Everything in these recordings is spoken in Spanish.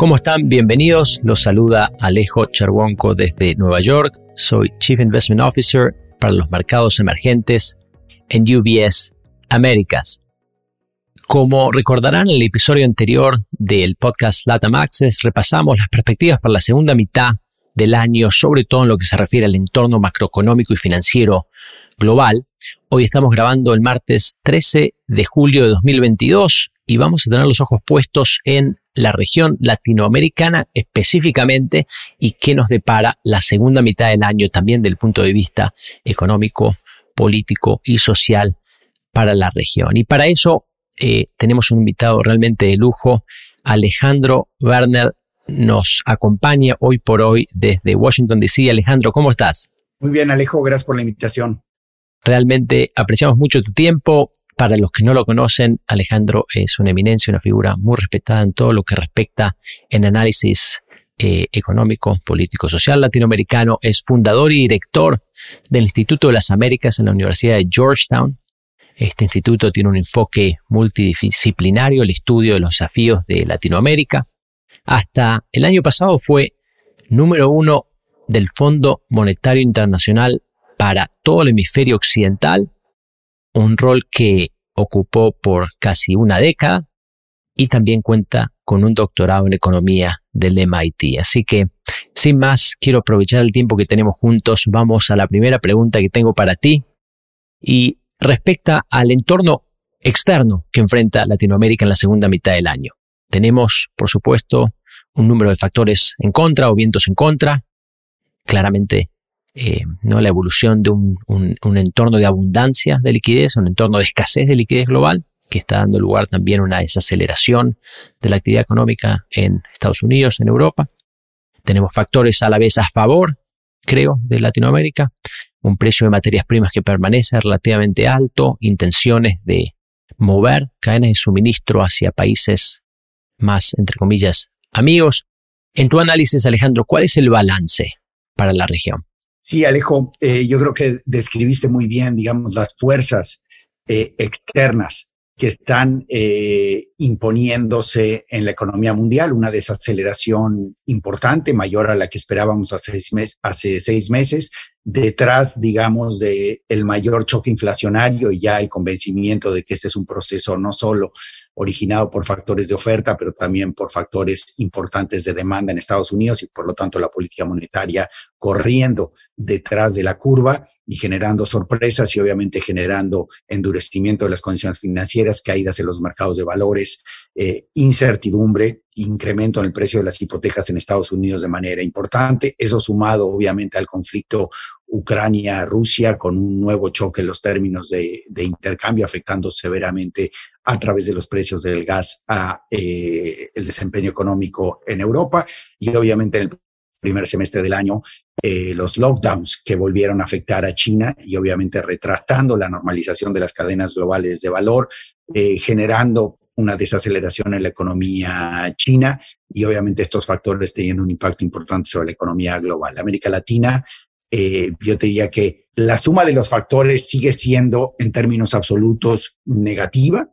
¿Cómo están? Bienvenidos. Los saluda Alejo Charwonco desde Nueva York. Soy Chief Investment Officer para los mercados emergentes en UBS Américas. Como recordarán en el episodio anterior del podcast Latam Access, repasamos las perspectivas para la segunda mitad del año, sobre todo en lo que se refiere al entorno macroeconómico y financiero global. Hoy estamos grabando el martes 13 de julio de 2022 y vamos a tener los ojos puestos en la región latinoamericana específicamente y qué nos depara la segunda mitad del año también del punto de vista económico, político y social para la región. Y para eso eh, tenemos un invitado realmente de lujo, Alejandro Werner nos acompaña hoy por hoy desde Washington, D.C. Alejandro, ¿cómo estás? Muy bien, Alejo, gracias por la invitación. Realmente apreciamos mucho tu tiempo. Para los que no lo conocen, Alejandro es una eminencia, una figura muy respetada en todo lo que respecta en análisis eh, económico, político, social latinoamericano. Es fundador y director del Instituto de las Américas en la Universidad de Georgetown. Este instituto tiene un enfoque multidisciplinario, el estudio de los desafíos de Latinoamérica. Hasta el año pasado fue número uno del Fondo Monetario Internacional para todo el hemisferio occidental, un rol que ocupó por casi una década y también cuenta con un doctorado en economía del MIT. Así que, sin más, quiero aprovechar el tiempo que tenemos juntos. Vamos a la primera pregunta que tengo para ti y respecta al entorno externo que enfrenta Latinoamérica en la segunda mitad del año. Tenemos, por supuesto, un número de factores en contra o vientos en contra. Claramente, eh, ¿no? la evolución de un, un, entorno de abundancia de liquidez, un entorno de escasez de liquidez global, que está dando lugar también a una desaceleración de la actividad económica en Estados Unidos, en Europa. Tenemos factores a la vez a favor, creo, de Latinoamérica, un precio de materias primas que permanece relativamente alto, intenciones de mover cadenas de suministro hacia países más, entre comillas, amigos. En tu análisis, Alejandro, ¿cuál es el balance para la región? Sí, Alejo, eh, yo creo que describiste muy bien, digamos, las fuerzas eh, externas que están eh, imponiéndose en la economía mundial, una desaceleración importante, mayor a la que esperábamos hace seis, meses, hace seis meses, detrás, digamos, de el mayor choque inflacionario y ya el convencimiento de que este es un proceso no solo originado por factores de oferta, pero también por factores importantes de demanda en Estados Unidos y por lo tanto la política monetaria corriendo detrás de la curva y generando sorpresas y obviamente generando endurecimiento de las condiciones financieras, caídas en los mercados de valores, eh, incertidumbre, incremento en el precio de las hipotecas en Estados Unidos de manera importante. Eso sumado obviamente al conflicto Ucrania-Rusia con un nuevo choque en los términos de, intercambio afectando severamente a través de los precios del gas a eh, el desempeño económico en Europa y obviamente en el primer semestre del año eh, los lockdowns que volvieron a afectar a China y obviamente retrasando la normalización de las cadenas globales de valor, eh, generando una desaceleración en la economía china y obviamente estos factores teniendo un impacto importante sobre la economía global. América Latina eh, yo te diría que la suma de los factores sigue siendo en términos absolutos negativa.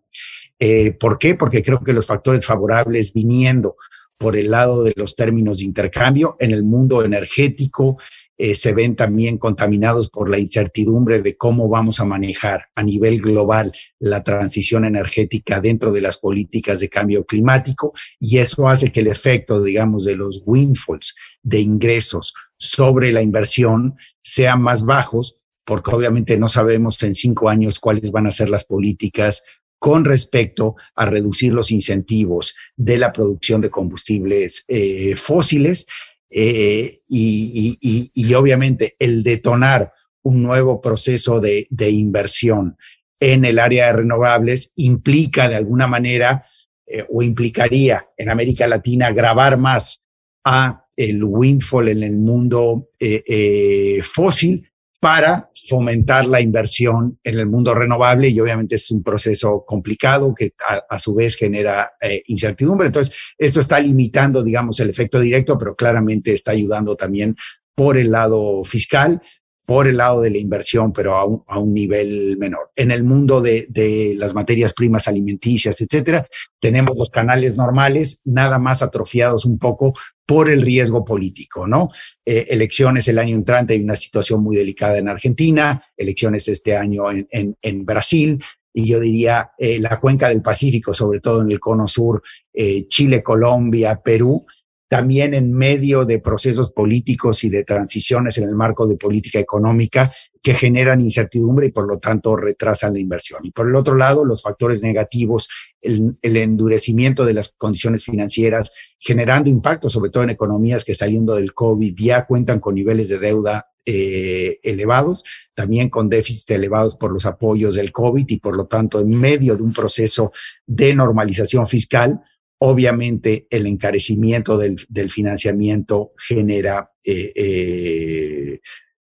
Eh, ¿Por qué? Porque creo que los factores favorables viniendo por el lado de los términos de intercambio en el mundo energético eh, se ven también contaminados por la incertidumbre de cómo vamos a manejar a nivel global la transición energética dentro de las políticas de cambio climático y eso hace que el efecto, digamos, de los windfalls de ingresos sobre la inversión sean más bajos, porque obviamente no sabemos en cinco años cuáles van a ser las políticas con respecto a reducir los incentivos de la producción de combustibles eh, fósiles eh, y, obviamente el detonar un nuevo proceso de, inversión en el área de renovables implica de alguna manera eh, o implicaría en América Latina grabar más a el windfall en el mundo eh, fósil para fomentar la inversión en el mundo renovable y obviamente es un proceso complicado que a, su vez genera eh, incertidumbre. Entonces, esto está limitando, digamos, el efecto directo, pero claramente está ayudando también por el lado fiscal por el lado de la inversión, pero a un, nivel menor. En el mundo de, de, las materias primas alimenticias, etcétera, tenemos los canales normales, nada más atrofiados un poco por el riesgo político, ¿no? Eh, elecciones el año entrante, hay una situación muy delicada en Argentina, elecciones este año en, en, Brasil, y yo diría eh, la cuenca del Pacífico, sobre todo en el cono sur, eh, Chile, Colombia, Perú, también en medio de procesos políticos y de transiciones en el marco de política económica que generan incertidumbre y por lo tanto retrasan la inversión. Y por el otro lado, los factores negativos, el, endurecimiento de las condiciones financieras, generando impacto sobre todo en economías que saliendo del COVID ya cuentan con niveles de deuda eh, elevados, también con déficits elevados por los apoyos del COVID y por lo tanto en medio de un proceso de normalización fiscal, Obviamente, el encarecimiento del, financiamiento genera eh, eh,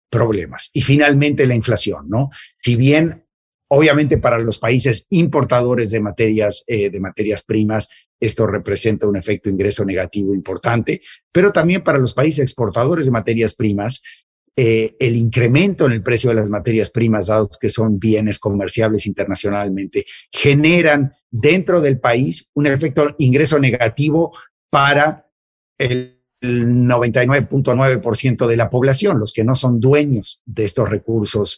problemas. Y finalmente, la inflación, ¿no? Si bien, obviamente, para los países importadores de materias, eh, de materias primas, esto representa un efecto ingreso negativo importante, pero también para los países exportadores de materias primas, eh, el incremento en el precio de las materias primas, dados que son bienes comerciables internacionalmente, generan dentro del país un efecto ingreso negativo para el 99.9% de la población, los que no son dueños de estos recursos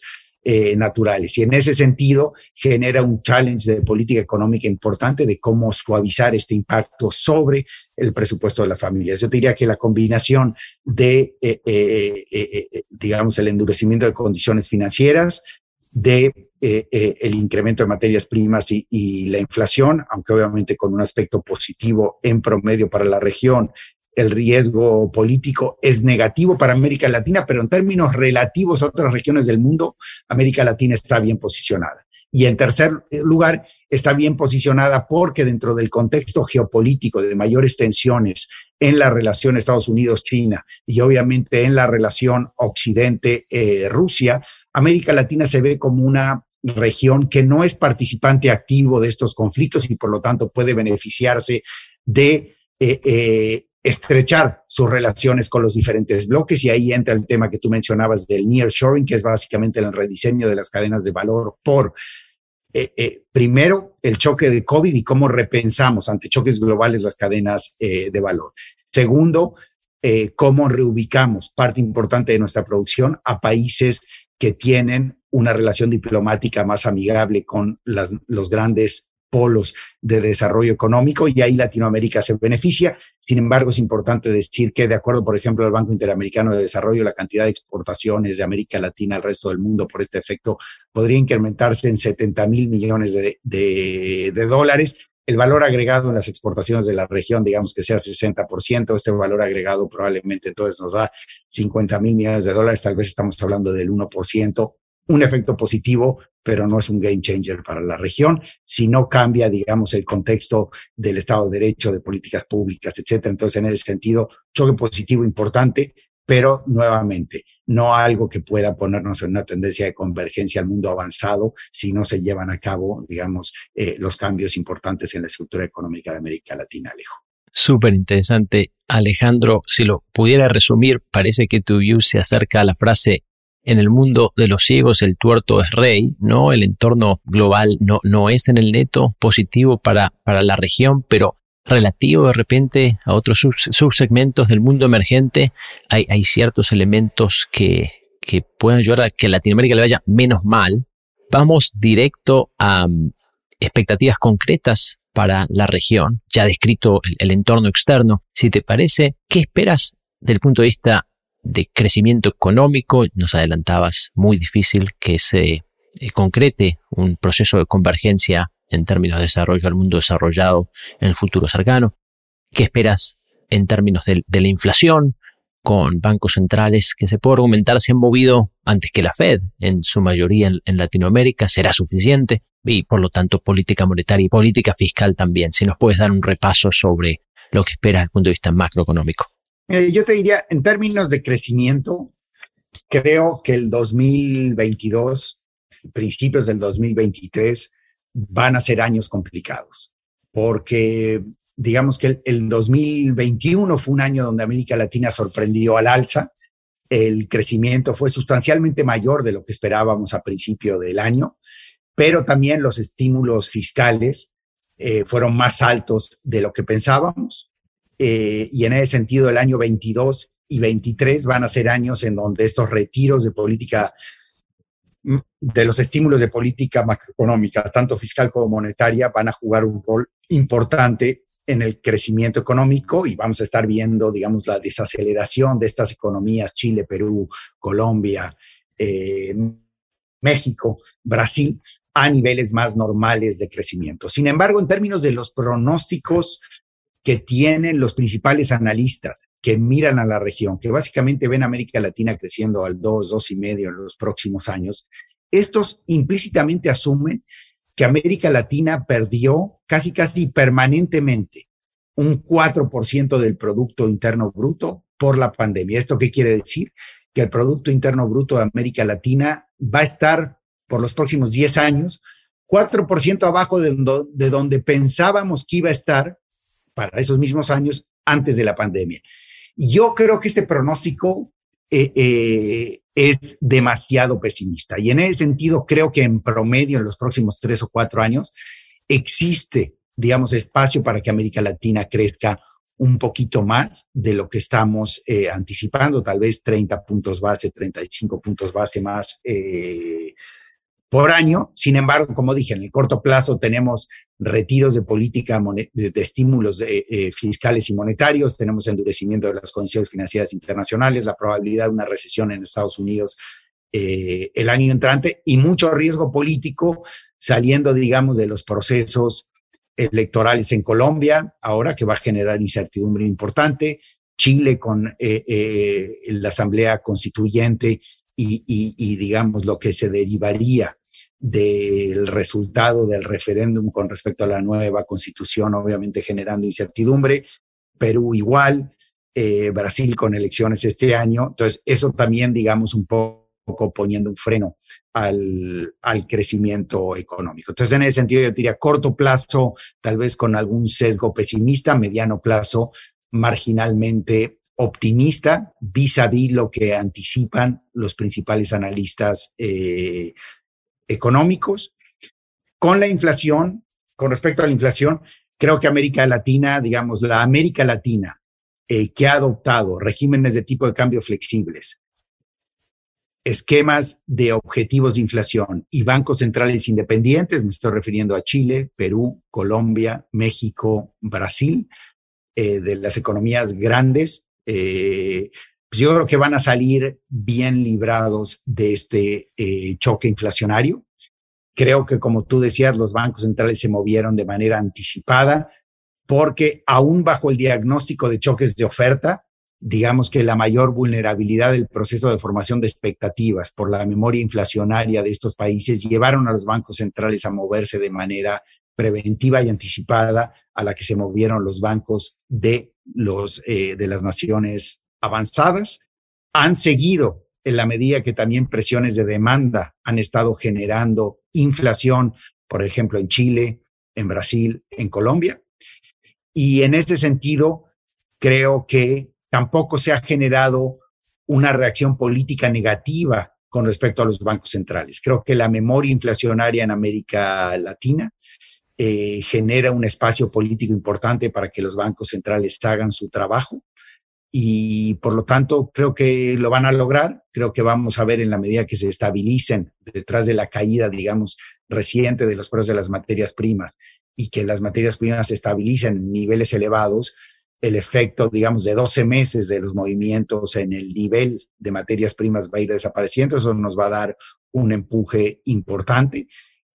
eh, naturales. Y en ese sentido genera un challenge de política económica importante de cómo suavizar este impacto sobre el presupuesto de las familias. Yo diría que la combinación de, eh, eh, digamos, el endurecimiento de condiciones financieras, de el incremento de materias primas y, la inflación, aunque obviamente con un aspecto positivo en promedio para la región el riesgo político es negativo para América Latina, pero en términos relativos a otras regiones del mundo, América Latina está bien posicionada. Y en tercer lugar, está bien posicionada porque dentro del contexto geopolítico de mayores tensiones en la relación Estados Unidos-China y obviamente en la relación Occidente-Rusia, América Latina se ve como una región que no es participante activo de estos conflictos y por lo tanto puede beneficiarse de eh, eh, estrechar sus relaciones con los diferentes bloques y ahí entra el tema que tú mencionabas del nearshoring, que es básicamente el rediseño de las cadenas de valor por eh, eh, primero el choque de COVID y cómo repensamos ante choques globales las cadenas eh, de valor. Segundo, cómo reubicamos parte importante de nuestra producción a países que tienen una relación diplomática más amigable con los grandes polos de desarrollo económico y ahí Latinoamérica se beneficia. Sin embargo, es importante decir que de acuerdo, por ejemplo, al Banco Interamericano de Desarrollo, la cantidad de exportaciones de América Latina al resto del mundo por este efecto podría incrementarse en 70 mil millones de, dólares. El valor agregado en las exportaciones de la región, digamos que sea 60%, este valor agregado probablemente entonces nos da 50 mil millones de dólares, tal vez estamos hablando del 1%, un efecto positivo, pero no es un game changer para la región, si no cambia, digamos, el contexto del Estado de Derecho, de políticas públicas, etcétera. Entonces, en ese sentido, choque positivo importante, pero nuevamente, no algo que pueda ponernos en una tendencia de convergencia al mundo avanzado si no se llevan a cabo, digamos, eh, los cambios importantes en la estructura económica de América Latina, Alejo. Súper interesante. Alejandro, si lo pudiera resumir, parece que tu view se acerca a la frase en el mundo de los ciegos el tuerto es rey, ¿no? El entorno global no, no es en el neto positivo para, para la región, pero relativo de repente a otros subsegmentos del mundo emergente, hay, ciertos elementos que, que pueden ayudar a que Latinoamérica le vaya menos mal. Vamos directo a um, expectativas concretas para la región, ya descrito el, el entorno externo. Si te parece, ¿qué esperas del punto de vista de crecimiento económico, nos adelantabas, muy difícil que se eh, concrete un proceso de convergencia en términos de desarrollo al mundo desarrollado en el futuro cercano. ¿Qué esperas en términos de, la inflación con bancos centrales que se puede argumentar se han movido antes que la Fed, en su mayoría en, en Latinoamérica? ¿Será suficiente? Y por lo tanto política monetaria y política fiscal también. Si nos puedes dar un repaso sobre lo que esperas desde el punto de vista macroeconómico. Yo te diría, en términos de crecimiento, creo que el 2022, principios del 2023, van a ser años complicados, porque digamos que el, el 2021 fue un año donde América Latina sorprendió al alza, el crecimiento fue sustancialmente mayor de lo que esperábamos a principio del año, pero también los estímulos fiscales eh, fueron más altos de lo que pensábamos. Eh, y en ese sentido, el año 22 y 23 van a ser años en donde estos retiros de política, mm, de los estímulos de política macroeconómica, tanto fiscal como monetaria, van a jugar un rol importante en el crecimiento económico y vamos a estar viendo, digamos, la desaceleración de estas economías, Chile, Perú, Colombia, eh, México, Brasil, a niveles más normales de crecimiento. Sin embargo, en términos de los pronósticos que tienen los principales analistas que miran a la región, que básicamente ven América Latina creciendo al 2, 2 y medio en los próximos años, estos implícitamente asumen que América Latina perdió casi, casi permanentemente un 4% del Producto Interno Bruto por la pandemia. ¿Esto qué quiere decir? Que el Producto Interno Bruto de América Latina va a estar por los próximos 10 años 4% abajo de, de donde pensábamos que iba a estar para esos mismos años antes de la pandemia. Yo creo que este pronóstico eh, eh, es demasiado pesimista. Y en ese sentido, creo que en promedio, en los próximos tres o cuatro años, existe, digamos, espacio para que América Latina crezca un poquito más de lo que estamos eh, anticipando, tal vez 30 puntos base, 35 puntos base más por año. Sin embargo, como dije, en el corto plazo tenemos retiros de política de, estímulos eh, fiscales y monetarios, tenemos endurecimiento de las condiciones financieras internacionales, la probabilidad de una recesión en Estados Unidos eh, el año entrante y mucho riesgo político saliendo, digamos, de los procesos electorales en Colombia, ahora que va a generar incertidumbre importante, Chile con eh, la Asamblea Constituyente y, digamos, lo que se derivaría del resultado del referéndum con respecto a la nueva constitución, obviamente generando incertidumbre. Perú igual, eh, Brasil con elecciones este año. Entonces, eso también, digamos, un poco poniendo un freno al, al, crecimiento económico. Entonces, en ese sentido, yo diría corto plazo, tal vez con algún sesgo pesimista, mediano plazo, marginalmente optimista vis a vis lo que anticipan los principales analistas eh, económicos. Con la inflación, con respecto a la inflación, creo que América Latina, digamos, la América Latina eh, que ha adoptado regímenes de tipo de cambio flexibles, esquemas de objetivos de inflación y bancos centrales independientes, me estoy refiriendo a Chile, Perú, Colombia, México, Brasil, eh, de las economías grandes, eh, pues yo creo que van a salir bien librados de este eh, choque inflacionario. Creo que, como tú decías, los bancos centrales se movieron de manera anticipada porque aún bajo el diagnóstico de choques de oferta, digamos que la mayor vulnerabilidad del proceso de formación de expectativas por la memoria inflacionaria de estos países llevaron a los bancos centrales a moverse de manera preventiva y anticipada a la que se movieron los bancos de los eh, de las naciones avanzadas han seguido en la medida que también presiones de demanda han estado generando inflación, por ejemplo, en Chile, en Brasil, en Colombia. Y en ese sentido, creo que tampoco se ha generado una reacción política negativa con respecto a los bancos centrales. Creo que la memoria inflacionaria en América Latina eh, genera un espacio político importante para que los bancos centrales hagan su trabajo y por lo tanto creo que lo van a lograr. Creo que vamos a ver en la medida que se estabilicen detrás de la caída, digamos, reciente de los precios de las materias primas y que las materias primas se estabilicen en niveles elevados, el efecto, digamos, de 12 meses de los movimientos en el nivel de materias primas va a ir desapareciendo. Eso nos va a dar un empuje importante.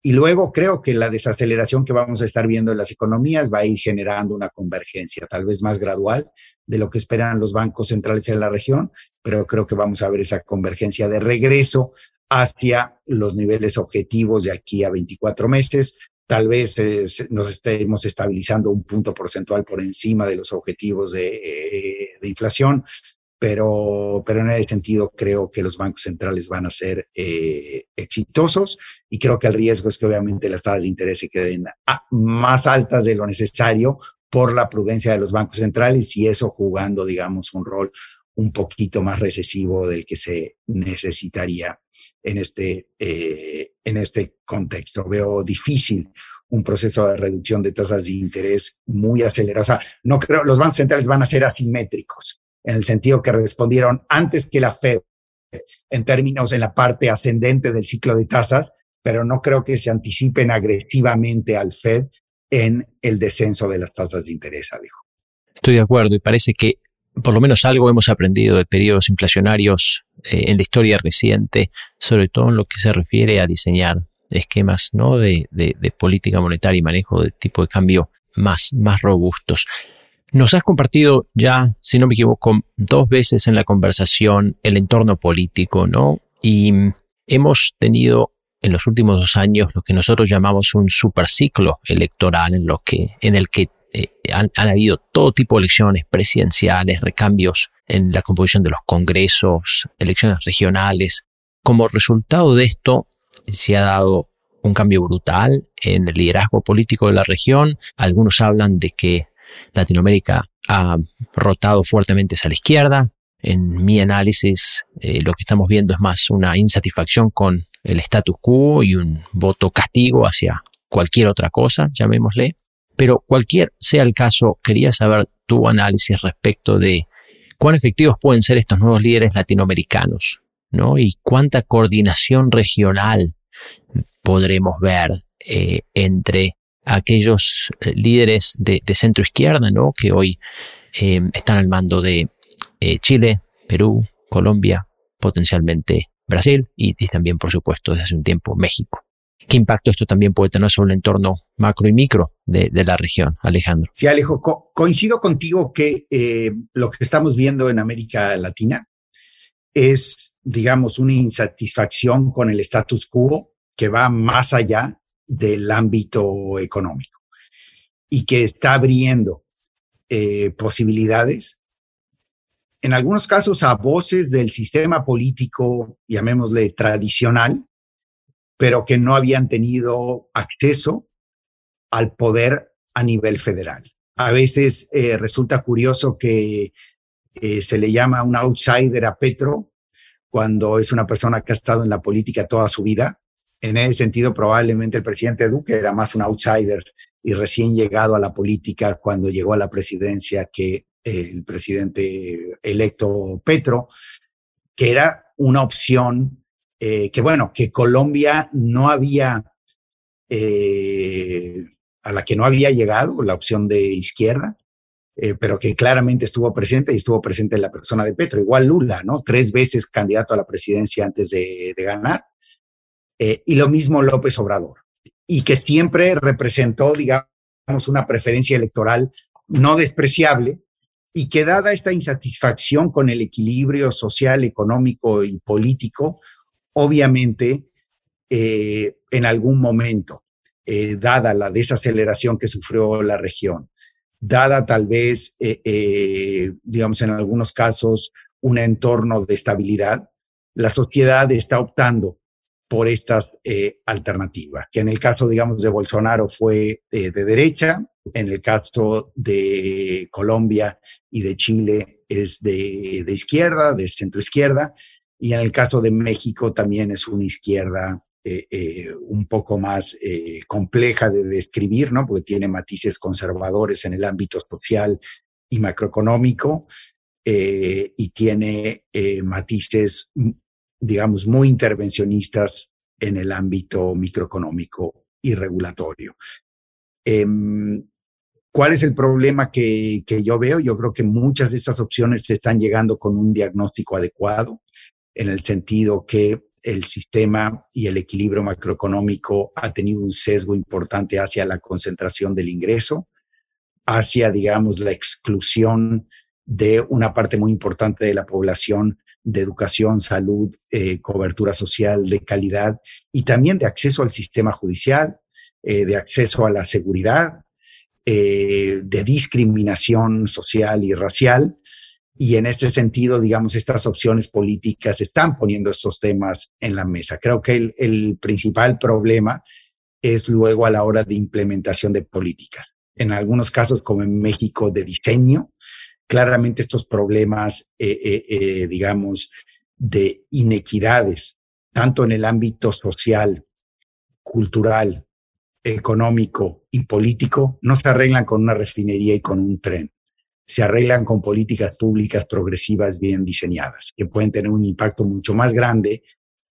Y luego creo que la desaceleración que vamos a estar viendo en las economías va a ir generando una convergencia, tal vez más gradual de lo que esperan los bancos centrales en la región, pero creo que vamos a ver esa convergencia de regreso hacia los niveles objetivos de aquí a 24 meses. Tal vez eh, nos estemos estabilizando un punto porcentual por encima de los objetivos de, eh, de inflación, pero, pero en ese sentido creo que los bancos centrales van a ser eh, exitosos y creo que el riesgo es que obviamente las tasas de interés se queden más altas de lo necesario por la prudencia de los bancos centrales y eso jugando, digamos, un rol un poquito más recesivo del que se necesitaría en este, eh, en este contexto. Veo difícil un proceso de reducción de tasas de interés muy acelerado. O sea, no creo, los bancos centrales van a ser asimétricos, en el sentido que respondieron antes que la Fed en términos en la parte ascendente del ciclo de tasas, pero no creo que se anticipen agresivamente al Fed en el descenso de las tasas de interés, Alejo. Estoy de acuerdo y parece que por lo menos algo hemos aprendido de periodos inflacionarios eh, en la historia reciente, sobre todo en lo que se refiere a diseñar esquemas ¿no? de, política monetaria y manejo de tipo de cambio más, más robustos. Nos has compartido ya, si no me equivoco, dos veces en la conversación el entorno político, ¿no? Y hemos tenido en los últimos dos años lo que nosotros llamamos un superciclo electoral en, lo que, en el que eh, han, habido todo tipo de elecciones presidenciales, recambios en la composición de los congresos, elecciones regionales. Como resultado de esto, se ha dado un cambio brutal en el liderazgo político de la región. Algunos hablan de que Latinoamérica ha rotado fuertemente hacia la izquierda. En mi análisis, eh, lo que estamos viendo es más una insatisfacción con el status quo y un voto castigo hacia cualquier otra cosa, llamémosle. Pero cualquier sea el caso, quería saber tu análisis respecto de cuán efectivos pueden ser estos nuevos líderes latinoamericanos, ¿no? Y cuánta coordinación regional podremos ver eh, entre aquellos eh, líderes de, centro izquierda, ¿no? Que hoy eh, están al mando de Chile, Perú, Colombia, potencialmente Brasil y, también, por supuesto, desde hace un tiempo México. ¿Qué impacto esto también puede tener sobre el entorno macro y micro de, la región, Alejandro? Sí, Alejo, coincido contigo que eh, lo que estamos viendo en América Latina es, digamos, una insatisfacción con el status quo que va más allá del ámbito económico y que está abriendo eh, posibilidades, en algunos casos a voces del sistema político, llamémosle tradicional, pero que no habían tenido acceso al poder a nivel federal. A veces eh, resulta curioso que eh, se le llama un outsider a Petro cuando es una persona que ha estado en la política toda su vida. En ese sentido, probablemente el presidente Duque era más un outsider y recién llegado a la política cuando llegó a la presidencia que el presidente electo Petro, que era una opción eh, que bueno, que Colombia no había, eh, a la que no había llegado, la opción de izquierda, eh, pero que claramente estuvo presente y estuvo presente en la persona de Petro. Igual Lula, ¿no? Tres veces candidato a la presidencia antes de ganar. Y lo mismo López Obrador. Y que siempre representó, digamos, una preferencia electoral no despreciable, y que dada esta insatisfacción con el equilibrio social, económico y político, Obviamente, eh, en algún momento, eh, dada la desaceleración que sufrió la región, dada tal vez, eh, digamos, en algunos casos, un entorno de estabilidad, la sociedad está optando por estas alternativas, que en el caso, digamos, de Bolsonaro fue de derecha, en el caso de Colombia y de Chile es de, de izquierda, de centro izquierda, y en el caso de México también es una izquierda eh, eh, un poco más eh, compleja de describir, ¿no? Porque tiene matices conservadores en el ámbito social y macroeconómico y tiene matices, digamos, muy intervencionistas en el ámbito microeconómico y regulatorio. Em, ¿Cuál es el problema que, que, yo veo? Yo creo que muchas de estas opciones se están llegando con un diagnóstico adecuado en el sentido que el sistema y el equilibrio macroeconómico ha tenido un sesgo importante hacia la concentración del ingreso, hacia, digamos, la exclusión de una parte muy importante de la población de educación, salud, eh, cobertura social de calidad y también de acceso al sistema judicial, eh, de acceso a la seguridad, eh, de discriminación social y racial, y en ese sentido, digamos, estas opciones políticas están poniendo estos temas en la mesa. Creo que el, principal problema es luego a la hora de implementación de políticas. En algunos casos, como en México, de diseño, claramente estos problemas, eh, digamos, de inequidades, tanto en el ámbito social, cultural, económico y político, no se arreglan con una refinería y con un tren. Se arreglan con políticas públicas progresivas bien diseñadas, que pueden tener un impacto mucho más grande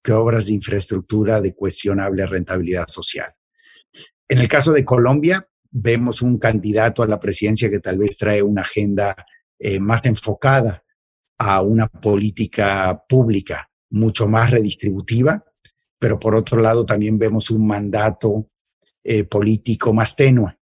que obras de infraestructura de cuestionable rentabilidad social. En el caso de Colombia, vemos un candidato a la presidencia que tal vez trae una agenda eh, más enfocada a una política pública mucho más redistributiva, pero por otro lado también vemos un mandato eh, político más tenue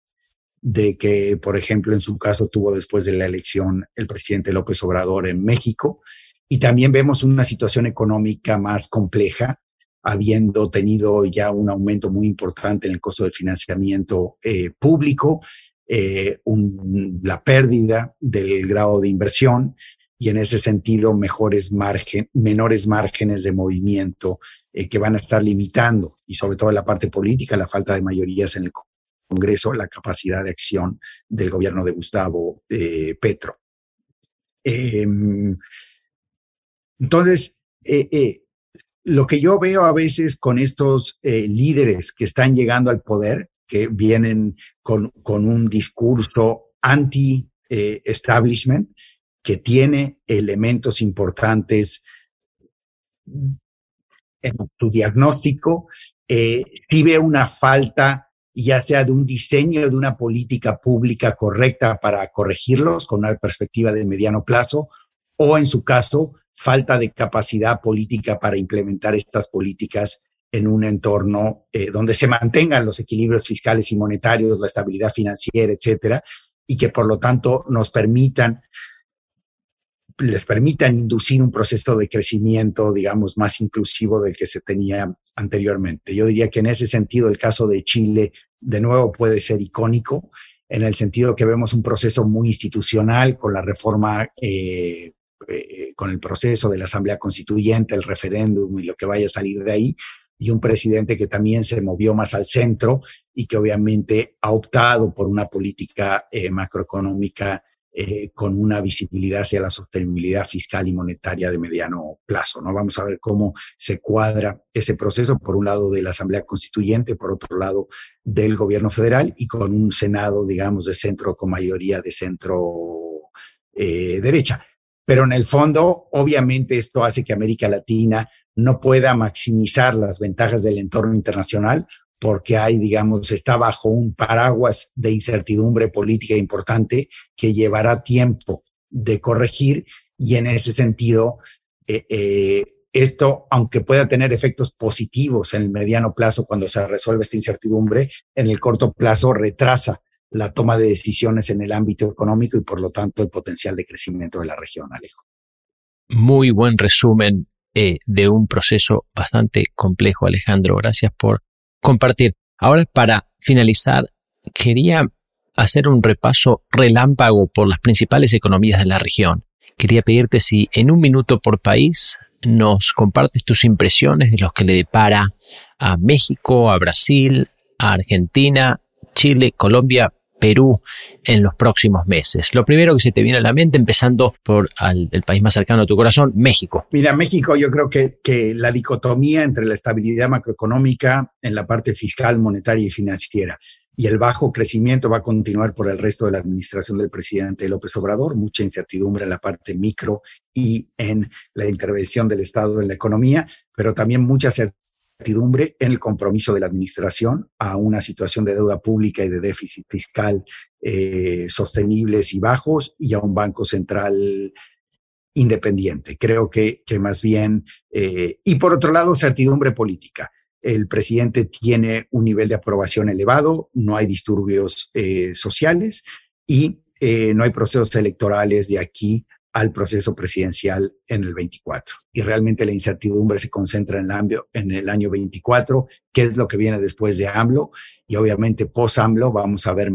de que, por ejemplo, en su caso tuvo después de la elección el presidente López Obrador en México. Y también vemos una situación económica más compleja, habiendo tenido ya un aumento muy importante en el costo de financiamiento eh, público, eh, la pérdida del grado de inversión y en ese sentido mejores margen, menores márgenes de movimiento eh, que van a estar limitando, y sobre todo la parte política, la falta de mayorías en el Congreso, la capacidad de acción del gobierno de Gustavo eh, Petro. Em, entonces, lo que yo veo a veces con estos líderes que están llegando al poder, que vienen con, con un discurso anti-establishment, que tiene elementos importantes en su diagnóstico, eh, si ve una falta ya sea de un diseño de una política pública correcta para corregirlos con una perspectiva de mediano plazo, o en su caso, falta de capacidad política para implementar estas políticas en un entorno eh, donde se mantengan los equilibrios fiscales y monetarios, la estabilidad financiera, etcétera, y que por lo tanto nos permitan les permitan inducir un proceso de crecimiento, digamos, más inclusivo del que se tenía anteriormente. Yo diría que en ese sentido el caso de Chile, de nuevo, puede ser icónico, en el sentido que vemos un proceso muy institucional con la reforma, eh, eh, con el proceso de la Asamblea Constituyente, el referéndum y lo que vaya a salir de ahí, y un presidente que también se movió más al centro y que obviamente ha optado por una política eh, macroeconómica eh, con una visibilidad hacia la sostenibilidad fiscal y monetaria de mediano plazo. ¿no? Vamos a ver cómo se cuadra ese proceso, por un lado de la Asamblea Constituyente, por otro lado del gobierno federal y con un Senado, digamos, de centro con mayoría de centro eh, derecha. Pero en el fondo, obviamente, esto hace que América Latina no pueda maximizar las ventajas del entorno internacional porque hay, digamos, está bajo un paraguas de incertidumbre política importante que llevará tiempo de corregir y en ese sentido, eh, eh, esto, aunque pueda tener efectos positivos en el mediano plazo cuando se resuelve esta incertidumbre, en el corto plazo retrasa la toma de decisiones en el ámbito económico y por lo tanto el potencial de crecimiento de la región, Alejo. Muy buen resumen eh, de un proceso bastante complejo, Alejandro. Gracias por compartir. Ahora, para finalizar, quería hacer un repaso relámpago por las principales economías de la región. Quería pedirte si en un minuto por país nos compartes tus impresiones de los que le depara a México, a Brasil, a Argentina, Chile, Colombia, Perú en los próximos meses? Lo primero que se te viene a la mente, empezando por el país más cercano a tu corazón, México. Mira, México yo creo que, que la dicotomía entre la estabilidad macroeconómica en la parte fiscal, monetaria y financiera y el bajo crecimiento va a continuar por el resto de la administración del presidente López Obrador, mucha incertidumbre en la parte micro y en la intervención del Estado en la economía, pero también mucha certidumbre incertidumbre en el compromiso de la administración a una situación de deuda pública y de déficit fiscal eh, sostenibles y bajos y a un banco central independiente. Creo que, que más bien, eh, y por otro lado, certidumbre política. El presidente tiene un nivel de aprobación elevado, no hay disturbios eh, sociales y no hay procesos electorales de aquí al proceso presidencial en el 24. Y realmente la incertidumbre se concentra en en el año 24, qué es lo que viene después de AMLO, y obviamente post-AMLO vamos a ver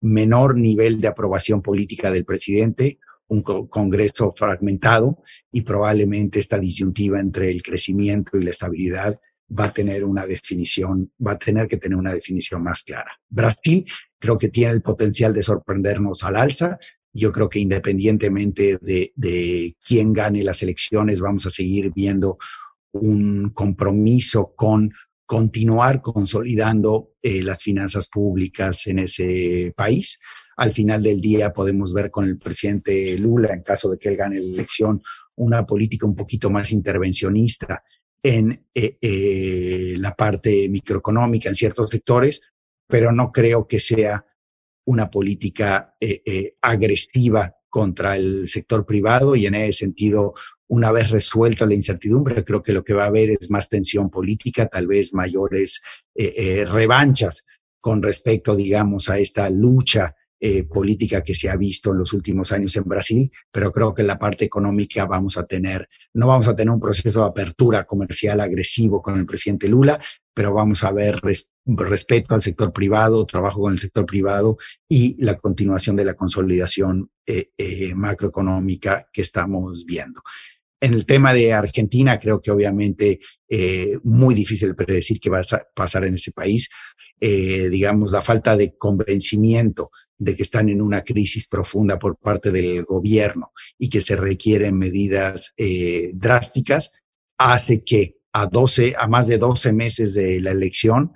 menor nivel de aprobación política del presidente, un Congreso fragmentado y probablemente esta disyuntiva entre el crecimiento y la estabilidad va a tener una definición, va a tener que tener una definición más clara. Brasil creo que tiene el potencial de sorprendernos al alza, Yo creo que independientemente de, de quién gane las elecciones, vamos a seguir viendo un compromiso con continuar consolidando eh, las finanzas públicas en ese país. Al final del día podemos ver con el presidente Lula, en caso de que él gane la elección, una política un poquito más intervencionista en eh, eh, la parte microeconómica en ciertos sectores, pero no creo que sea una política agresiva contra el sector privado y en ese sentido una vez resuelta la incertidumbre, creo que lo que va a haber es más tensión política, tal vez mayores eh, eh, revanchas con respecto, digamos, a esta lucha eh, política que se ha visto en los últimos años en Brasil, pero creo que en la parte económica vamos a tener, no vamos a tener un proceso de apertura comercial agresivo con el presidente Lula, pero vamos a ver respeto al sector privado, trabajo con el sector privado y la continuación de la consolidación macroeconómica que estamos viendo. En el tema de Argentina, creo que obviamente eh, muy difícil predecir qué va a pasar en ese país. Eh, digamos, la falta de convencimiento de que están en una crisis profunda por parte del gobierno y que se requieren medidas eh, drásticas, hace que a 12, a más de 12 meses de la elección,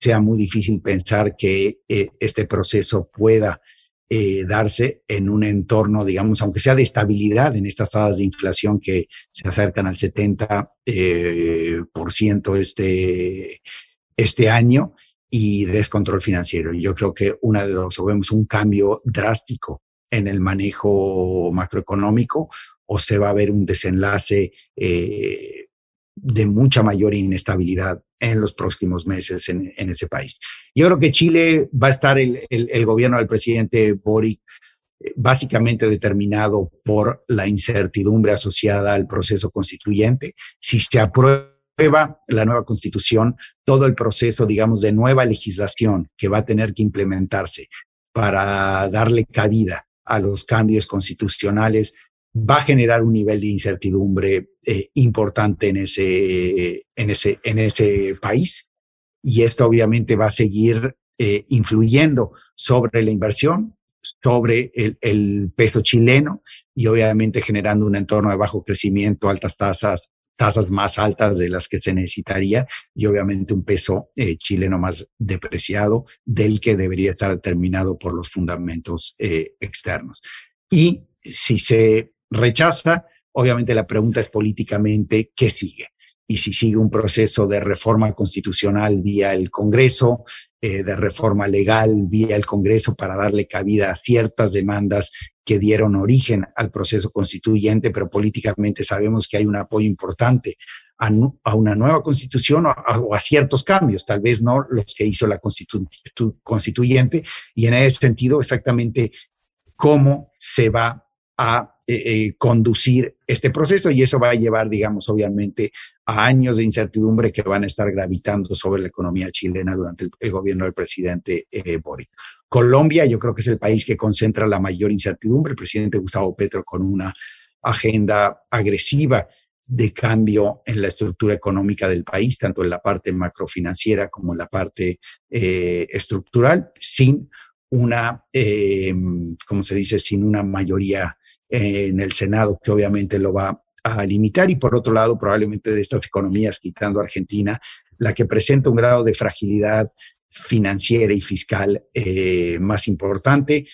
sea muy difícil pensar que este proceso pueda eh, darse en un entorno, digamos, aunque sea de estabilidad en estas tasas de inflación que se acercan al 70% eh, por ciento este, este año y descontrol financiero. Yo creo que una de dos, o vemos un cambio drástico en el manejo macroeconómico o se va a ver un desenlace eh, de mucha mayor inestabilidad en los próximos meses en, ese país. Yo creo que Chile va a estar el, el, gobierno del presidente Boric eh, básicamente determinado por la incertidumbre asociada al proceso constituyente. Si se aprueba la nueva constitución, todo el proceso, digamos, de nueva legislación que va a tener que implementarse para darle cabida a los cambios constitucionales va a generar un nivel de incertidumbre eh, importante en ese, en, ese, en ese país. Y esto obviamente va a seguir eh, influyendo sobre la inversión, sobre el, peso chileno y obviamente generando un entorno de bajo crecimiento, altas tasas, tasas más altas de las que se necesitaría y obviamente un peso eh, chileno más depreciado del que debería estar determinado por los fundamentos externos. Y si se rechaza, obviamente la pregunta es políticamente, ¿qué sigue? Y si sigue un proceso de reforma constitucional vía el Congreso, eh, de reforma legal vía el Congreso para darle cabida a ciertas demandas que dieron origen al proceso constituyente, pero políticamente sabemos que hay un apoyo importante a, una nueva constitución o a, ciertos cambios, tal vez no los que hizo la constituyente, y en ese sentido exactamente cómo se va a eh, eh, conducir este proceso y eso va a llevar, digamos, obviamente a años de incertidumbre que van a estar gravitando sobre la economía chilena durante el, gobierno del presidente eh, Boric. Colombia, yo creo que es el país que concentra la mayor incertidumbre. El presidente Gustavo Petro con una agenda agresiva de cambio en la estructura económica del país, tanto en la parte macrofinanciera como en la parte estructural, sin una, como se dice, sin una mayoría en el Senado, que obviamente lo va a limitar, y por otro lado, probablemente de estas economías, quitando Argentina, la que presenta un grado de fragilidad financiera y fiscal eh, más importante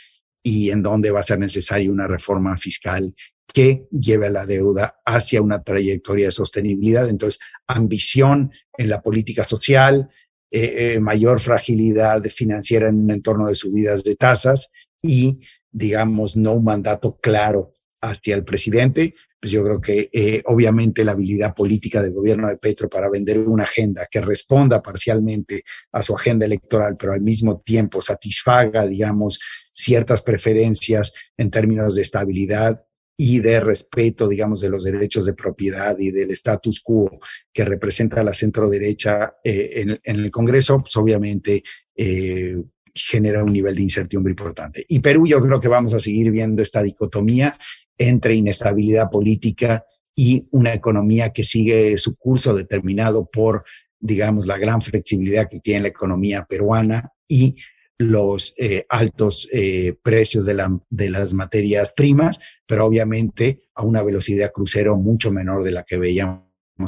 y en donde va a ser necesaria una reforma fiscal que lleve a la deuda hacia una trayectoria de sostenibilidad. Entonces, ambición en la política social, eh, eh, mayor fragilidad financiera en un entorno de subidas de tasas y digamos, no un mandato claro hacia el presidente, pues yo creo que eh, obviamente la habilidad política del gobierno de Petro para vender una agenda que responda parcialmente a su agenda electoral, pero al mismo tiempo satisfaga, digamos, ciertas preferencias en términos de estabilidad y de respeto, digamos, de los derechos de propiedad y del status quo que representa la centro derecha eh, en, el Congreso, pues obviamente eh, genera un nivel de incertidumbre importante. Y Perú, yo creo que vamos a seguir viendo esta dicotomía entre inestabilidad política y una economía que sigue su curso determinado por, digamos, la gran flexibilidad que tiene la economía peruana y los eh, altos eh, precios de, de las materias primas, pero obviamente a una velocidad crucero mucho menor de la que veíamos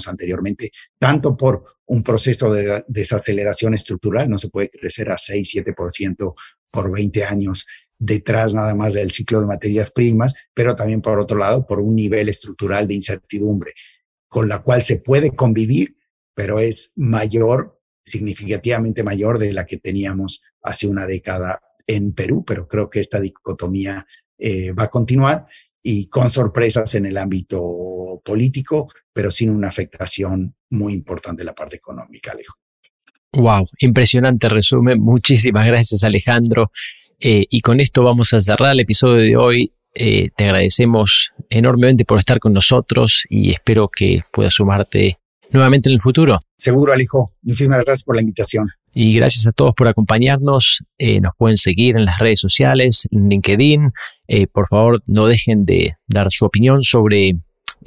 anteriormente, tanto por un proceso de desaceleración estructural, no se puede crecer a 6, 7% por 20 años detrás nada más del ciclo de materias primas, pero también por otro lado por un nivel estructural de incertidumbre, con la cual se puede convivir, pero es mayor, significativamente mayor de la que teníamos hace una década en Perú, pero creo que esta dicotomía eh, va a continuar y con sorpresas en el ámbito político, pero sin una afectación muy importante en la parte económica, Alejo. Wow, impresionante resumen. Muchísimas gracias, Alejandro. Eh, y con esto vamos a cerrar el episodio de hoy. Eh, te agradecemos enormemente por estar con nosotros y espero que puedas sumarte nuevamente en el futuro. Seguro, Alejo. Muchísimas gracias por la invitación. Y gracias a todos por acompañarnos. Eh, nos pueden seguir en las redes sociales, en LinkedIn. Por favor, no dejen de dar su opinión sobre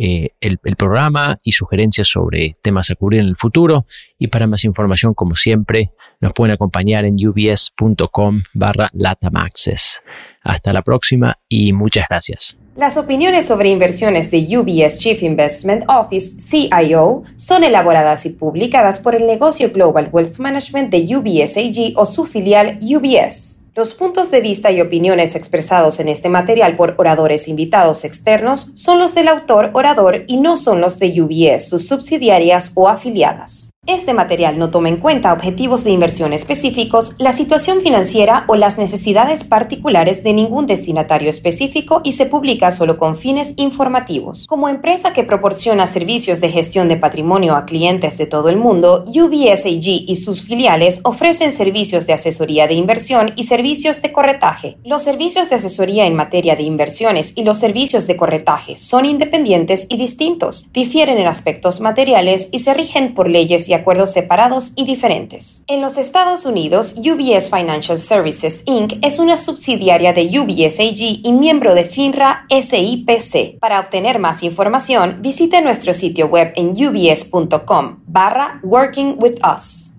eh, el, programa y sugerencias sobre temas a cubrir en el futuro. Y para más información, como siempre, nos pueden acompañar en ubs.com barra latamaxes. Hasta la próxima y muchas gracias. Las opiniones sobre inversiones de UBS Chief Investment Office, CIO, son elaboradas y publicadas por el negocio Global Wealth Management de UBS AG o su filial UBS. Los puntos de vista y opiniones expresados en este material por oradores invitados externos son los del autor orador y no son los de UBS, sus subsidiarias o afiliadas. Este material no toma en cuenta objetivos de inversión específicos, la situación financiera o las necesidades particulares de ningún destinatario específico y se publica solo con fines informativos. Como empresa que proporciona servicios de gestión de patrimonio a clientes de todo el mundo, UBS AG y sus filiales ofrecen servicios de asesoría de inversión y servicios de corretaje. Los servicios de asesoría en materia de inversiones y los servicios de corretaje son independientes y distintos, difieren en aspectos materiales y se rigen por leyes y acuerdos separados y diferentes. En los Estados Unidos, UBS Financial Services Inc. es una subsidiaria de UBS AG y miembro de FINRA SIPC. Para obtener más información, visite nuestro sitio web en ubs.com barra Working with Us.